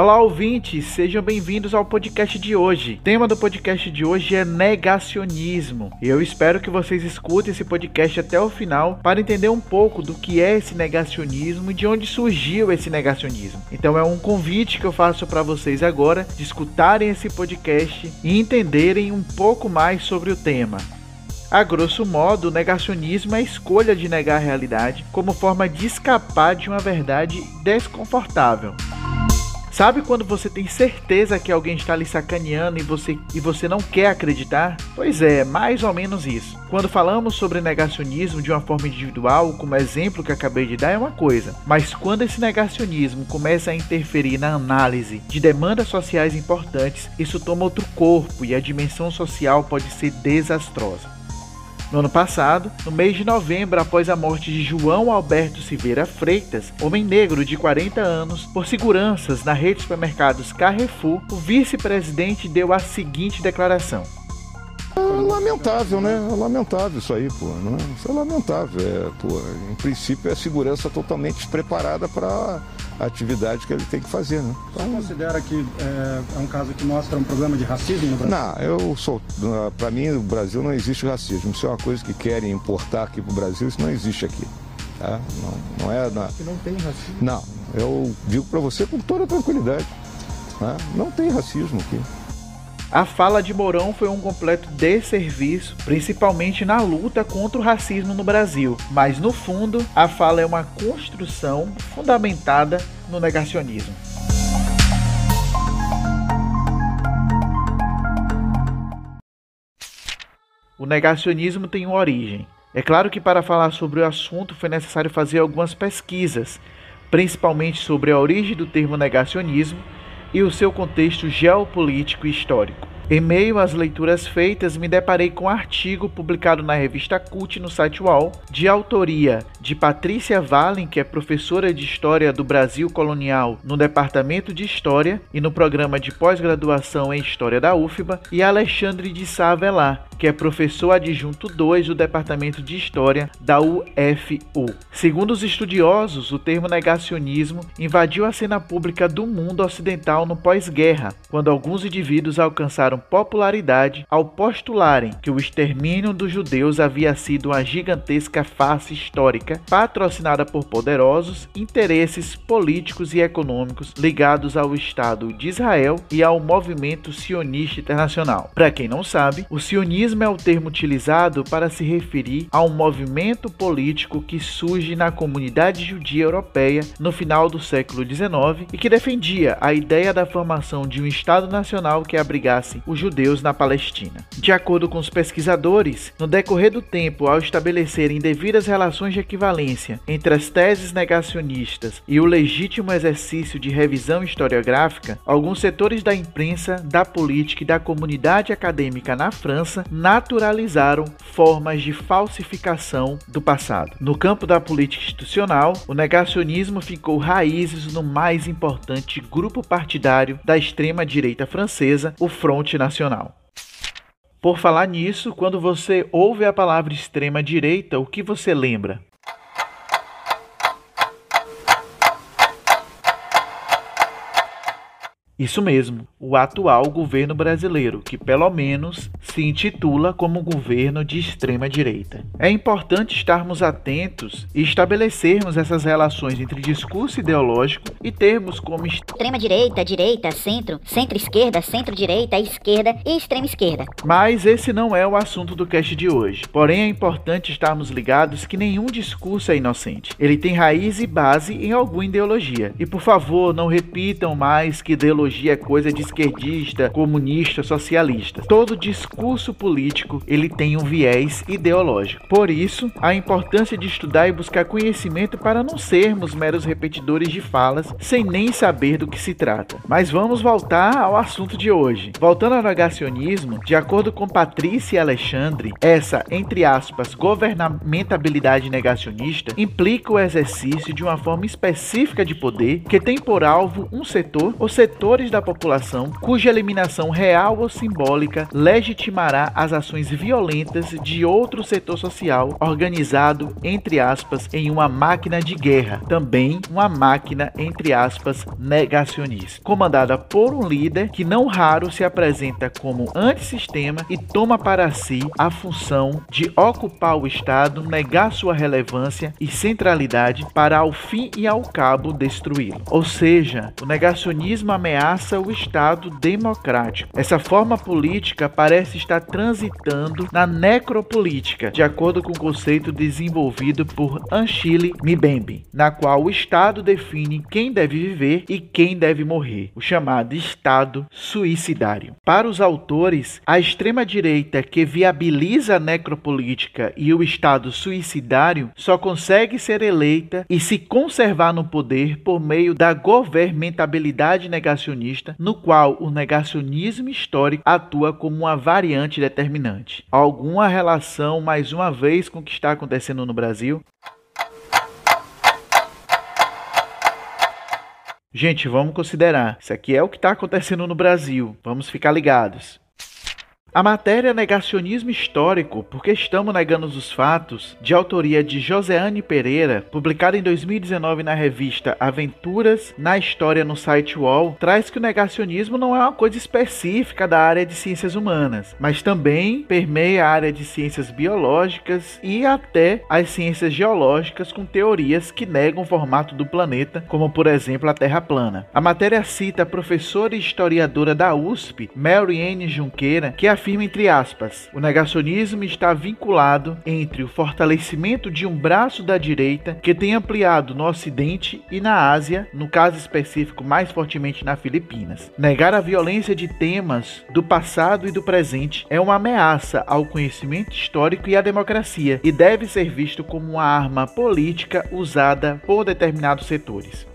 Olá, ouvintes, sejam bem-vindos ao podcast de hoje. O tema do podcast de hoje é negacionismo. E eu espero que vocês escutem esse podcast até o final para entender um pouco do que é esse negacionismo e de onde surgiu esse negacionismo. Então é um convite que eu faço para vocês agora de escutarem esse podcast e entenderem um pouco mais sobre o tema. A grosso modo, o negacionismo é a escolha de negar a realidade como forma de escapar de uma verdade desconfortável. Sabe quando você tem certeza que alguém está lhe sacaneando e você, e você não quer acreditar? Pois é, mais ou menos isso. Quando falamos sobre negacionismo de uma forma individual, como exemplo que acabei de dar, é uma coisa. Mas quando esse negacionismo começa a interferir na análise de demandas sociais importantes, isso toma outro corpo e a dimensão social pode ser desastrosa. No ano passado, no mês de novembro, após a morte de João Alberto Silveira Freitas, homem negro de 40 anos, por seguranças na rede de supermercados Carrefour, o vice-presidente deu a seguinte declaração: lamentável, né? É lamentável isso aí, pô. Não é? Isso é lamentável. É, pô, em princípio, é a segurança totalmente despreparada para a atividade que ele tem que fazer, né? Então, Você considera que é, é, um caso que mostra um problema de racismo no Brasil? Não, eu sou. Para mim, no Brasil não existe racismo. Isso é uma coisa que querem importar aqui para o Brasil, isso não existe aqui. Tá? Não, não é. Na... não tem racismo? Não, eu digo para você com toda tranquilidade. Né? Não tem racismo aqui. A fala de Mourão foi um completo desserviço, principalmente na luta contra o racismo no Brasil, mas no fundo, a fala é uma construção fundamentada no negacionismo. O negacionismo tem uma origem. É claro que para falar sobre o assunto foi necessário fazer algumas pesquisas, principalmente sobre a origem do termo negacionismo e o seu contexto geopolítico e histórico. Em meio às leituras feitas, me deparei com um artigo publicado na revista Cult no site UOL, de autoria de Patrícia Valen, que é professora de História do Brasil Colonial no Departamento de História e no programa de pós-graduação em História da UFBA, e Alexandre de Sá que é professor adjunto 2 do Departamento de História da UFU. Segundo os estudiosos, o termo negacionismo invadiu a cena pública do mundo ocidental no pós-guerra, quando alguns indivíduos alcançaram popularidade ao postularem que o extermínio dos judeus havia sido uma gigantesca farsa histórica patrocinada por poderosos interesses políticos e econômicos ligados ao Estado de Israel e ao movimento sionista internacional. Para quem não sabe, o Sionismo é o termo utilizado para se referir a um movimento político que surge na comunidade judia europeia no final do século XIX e que defendia a ideia da formação de um Estado nacional que abrigasse os judeus na Palestina. De acordo com os pesquisadores, no decorrer do tempo, ao estabelecerem devidas relações de equivalência entre as teses negacionistas e o legítimo exercício de revisão historiográfica, alguns setores da imprensa, da política e da comunidade acadêmica na França naturalizaram formas de falsificação do passado. No campo da política institucional, o negacionismo ficou raízes no mais importante grupo partidário da extrema-direita francesa, o Front Nacional. Por falar nisso, quando você ouve a palavra extrema-direita, o que você lembra? Isso mesmo, o atual governo brasileiro, que pelo menos se intitula como governo de extrema direita. É importante estarmos atentos e estabelecermos essas relações entre discurso ideológico e termos como extrema direita, direita, centro, centro-esquerda, centro-direita, esquerda e extrema esquerda. Mas esse não é o assunto do cast de hoje. Porém, é importante estarmos ligados que nenhum discurso é inocente. Ele tem raiz e base em alguma ideologia. E por favor, não repitam mais que ideologia ideologia é coisa de esquerdista, comunista, socialista. Todo discurso político ele tem um viés ideológico. Por isso, a importância de estudar e buscar conhecimento para não sermos meros repetidores de falas sem nem saber do que se trata. Mas vamos voltar ao assunto de hoje. Voltando ao negacionismo, de acordo com Patrícia e Alexandre, essa, entre aspas, governamentabilidade negacionista implica o exercício de uma forma específica de poder que tem por alvo um setor ou setores da população cuja eliminação real ou simbólica legitimará as ações violentas de outro setor social organizado, entre aspas, em uma máquina de guerra, também uma máquina, entre aspas, negacionista, comandada por um líder que não raro se apresenta como antissistema e toma para si a função de ocupar o Estado, negar sua relevância e centralidade para ao fim e ao cabo destruí-lo. Ou seja, o negacionismo ameaça o Estado democrático. Essa forma política parece estar transitando na necropolítica, de acordo com o conceito desenvolvido por Achille Mbembe, na qual o Estado define quem deve viver e quem deve morrer, o chamado Estado suicidário. Para os autores, a extrema-direita que viabiliza a necropolítica e o Estado suicidário só consegue ser eleita e se conservar no poder por meio da governamentabilidade negacionista, no qual o negacionismo histórico atua como uma variante determinante. Alguma relação, mais uma vez, com o que está acontecendo no Brasil? Gente, vamos considerar. Isso aqui é o que está acontecendo no Brasil. Vamos ficar ligados. A matéria Negacionismo Histórico, porque estamos negando os fatos, de autoria de Joseane Pereira, publicada em 2019 na revista Aventuras na História no site UOL, traz que o negacionismo não é uma coisa específica da área de ciências humanas, mas também permeia a área de ciências biológicas e até as ciências geológicas com teorias que negam o formato do planeta, como por exemplo a Terra plana. A matéria cita a professora e historiadora da USP, Mary Anne Junqueira, que afirma entre aspas: o negacionismo está vinculado entre o fortalecimento de um braço da direita que tem ampliado no Ocidente e na Ásia, no caso específico mais fortemente na Filipinas. Negar a violência de temas do passado e do presente é uma ameaça ao conhecimento histórico e à democracia e deve ser visto como uma arma política usada por determinados setores.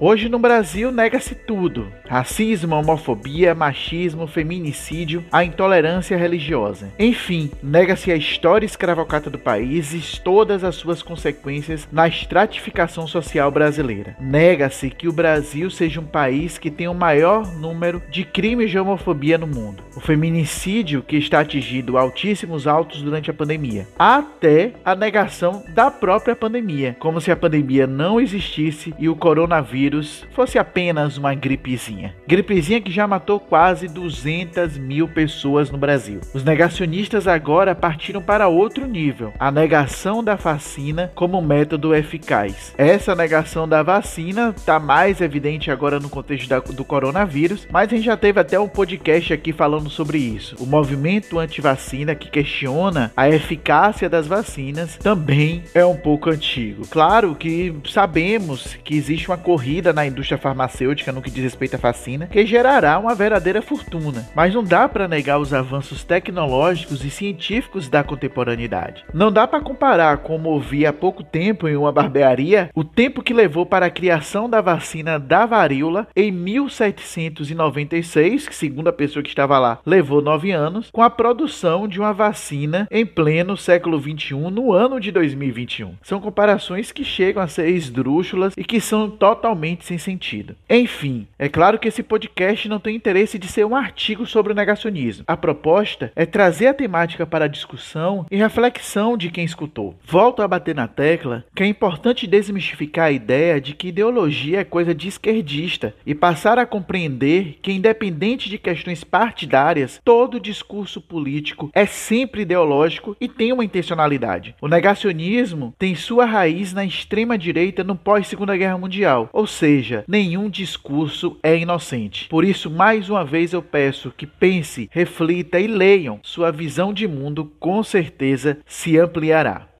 Hoje no Brasil nega-se tudo: racismo, homofobia, machismo, feminicídio, a intolerância religiosa. Enfim, nega-se a história escravocrata do país e todas as suas consequências na estratificação social brasileira. Nega-se que o Brasil seja um país que tem o maior número de crimes de homofobia no mundo. O feminicídio que está atingindo altíssimos altos durante a pandemia. Até a negação da própria pandemia, como se a pandemia não existisse e o coronavírus vírus fosse apenas uma gripezinha. Gripezinha que já matou quase 200 mil pessoas no Brasil. Os negacionistas agora partiram para outro nível: a negação da vacina como método eficaz. Essa negação da vacina está mais evidente agora no contexto da, do coronavírus, mas a gente já teve até um podcast aqui falando sobre isso. O movimento anti-vacina que questiona a eficácia das vacinas também é um pouco antigo. Claro que sabemos que existe uma corrida na indústria farmacêutica no que diz respeito à vacina, que gerará uma verdadeira fortuna. Mas não dá para negar os avanços tecnológicos e científicos da contemporaneidade. Não dá para comparar, como ouvi há pouco tempo em uma barbearia, o tempo que levou para a criação da vacina da varíola em 1796, que segundo a pessoa que estava lá, levou nove anos, com a produção de uma vacina em pleno século 21 no ano de 2021. São comparações que chegam a ser esdrúxulas e que são totalmente totalmente sem sentido. Enfim, é claro que esse podcast não tem interesse de ser um artigo sobre o negacionismo. A proposta é trazer a temática para a discussão e reflexão de quem escutou. Volto a bater na tecla que é importante desmistificar a ideia de que ideologia é coisa de esquerdista e passar a compreender que, independente de questões partidárias, todo discurso político é sempre ideológico e tem uma intencionalidade. O negacionismo tem sua raiz na extrema direita no pós-Segunda Guerra Mundial, ou seja, nenhum discurso é inocente. Por isso, mais uma vez eu peço que pense, reflita e leiam. Sua visão de mundo com certeza se ampliará.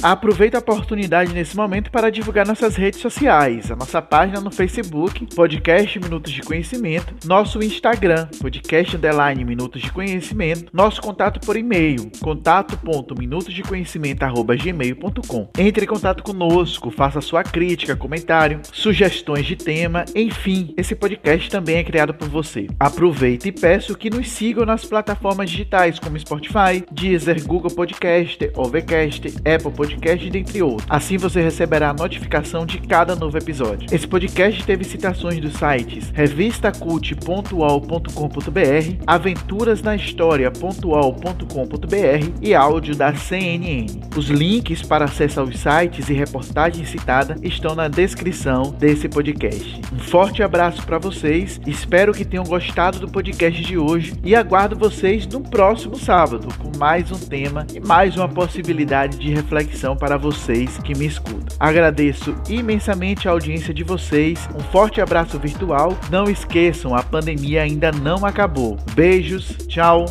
Aproveita a oportunidade nesse momento para divulgar nossas redes sociais, a nossa página no Facebook, Podcast Minutos de Conhecimento, nosso Instagram, Podcast Underline Minutos de Conhecimento, nosso contato por e-mail, contato.minutosdeconhecimento.gmail.com. Entre em contato conosco, faça sua crítica, comentário, sugestões de tema, enfim, esse podcast também é criado por você. Aproveite e peço que nos sigam nas plataformas digitais como Spotify, Deezer, Google Podcast, Overcast, Apple Podcast, dentre outros. Assim você receberá a notificação de cada novo episódio. Esse podcast teve citações dos sites revistacult.ual.com.br, aventurasnahistoria.ual.com.br e áudio da CNN. Os links para acesso aos sites e reportagens citadas estão na descrição desse podcast. Um forte abraço para vocês, espero que tenham gostado do podcast de hoje e aguardo vocês no próximo sábado com mais um tema e mais uma possibilidade de reflexão para vocês que me escutam. Agradeço imensamente a audiência de vocês, um forte abraço virtual. Não esqueçam, a pandemia ainda não acabou. Beijos, tchau.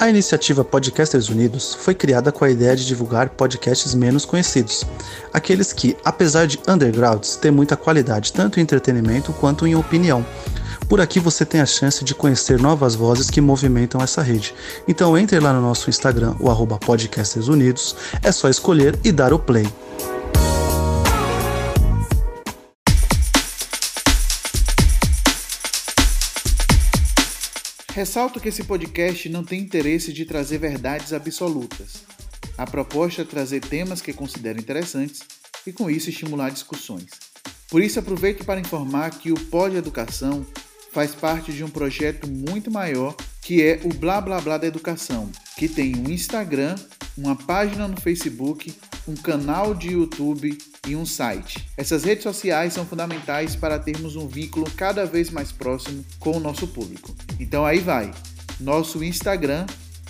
A iniciativa Podcasters Unidos foi criada com a ideia de divulgar podcasts menos conhecidos, aqueles que, apesar de undergrounds, têm muita qualidade tanto em entretenimento quanto em opinião. Por aqui você tem a chance de conhecer novas vozes que movimentam essa rede. Então entre lá no nosso Instagram, o arroba Unidos, é só escolher e dar o play. Ressalto que esse podcast não tem interesse de trazer verdades absolutas. A proposta é trazer temas que considero interessantes e, com isso, estimular discussões. Por isso, aproveito para informar que o Pod Educação faz parte de um projeto muito maior que é o Blá Blá Blá da Educação, que tem um Instagram, uma página no Facebook, um canal de YouTube e um site. Essas redes sociais são fundamentais para termos um vínculo cada vez mais próximo com o nosso público. Então aí vai. Nosso Instagram,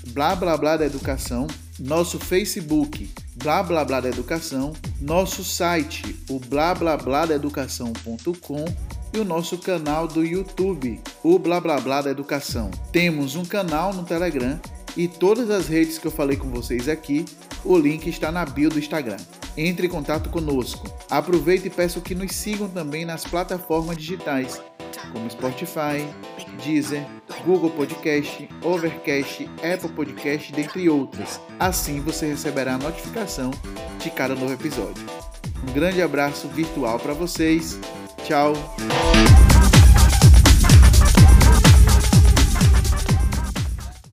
blá blá blá da educação, nosso Facebook, blá blá blá da educação, nosso site, o blá blá blá da educação.com e o nosso canal do YouTube, o blá blá blá da educação. Temos um canal no Telegram e todas as redes que eu falei com vocês aqui, o link está na bio do Instagram. Entre em contato conosco. Aproveite e peço que nos sigam também nas plataformas digitais, como Spotify, Deezer, Google Podcast, Overcast, Apple Podcast, dentre outras. Assim você receberá a notificação de cada novo episódio. Um grande abraço virtual para vocês. Tchau.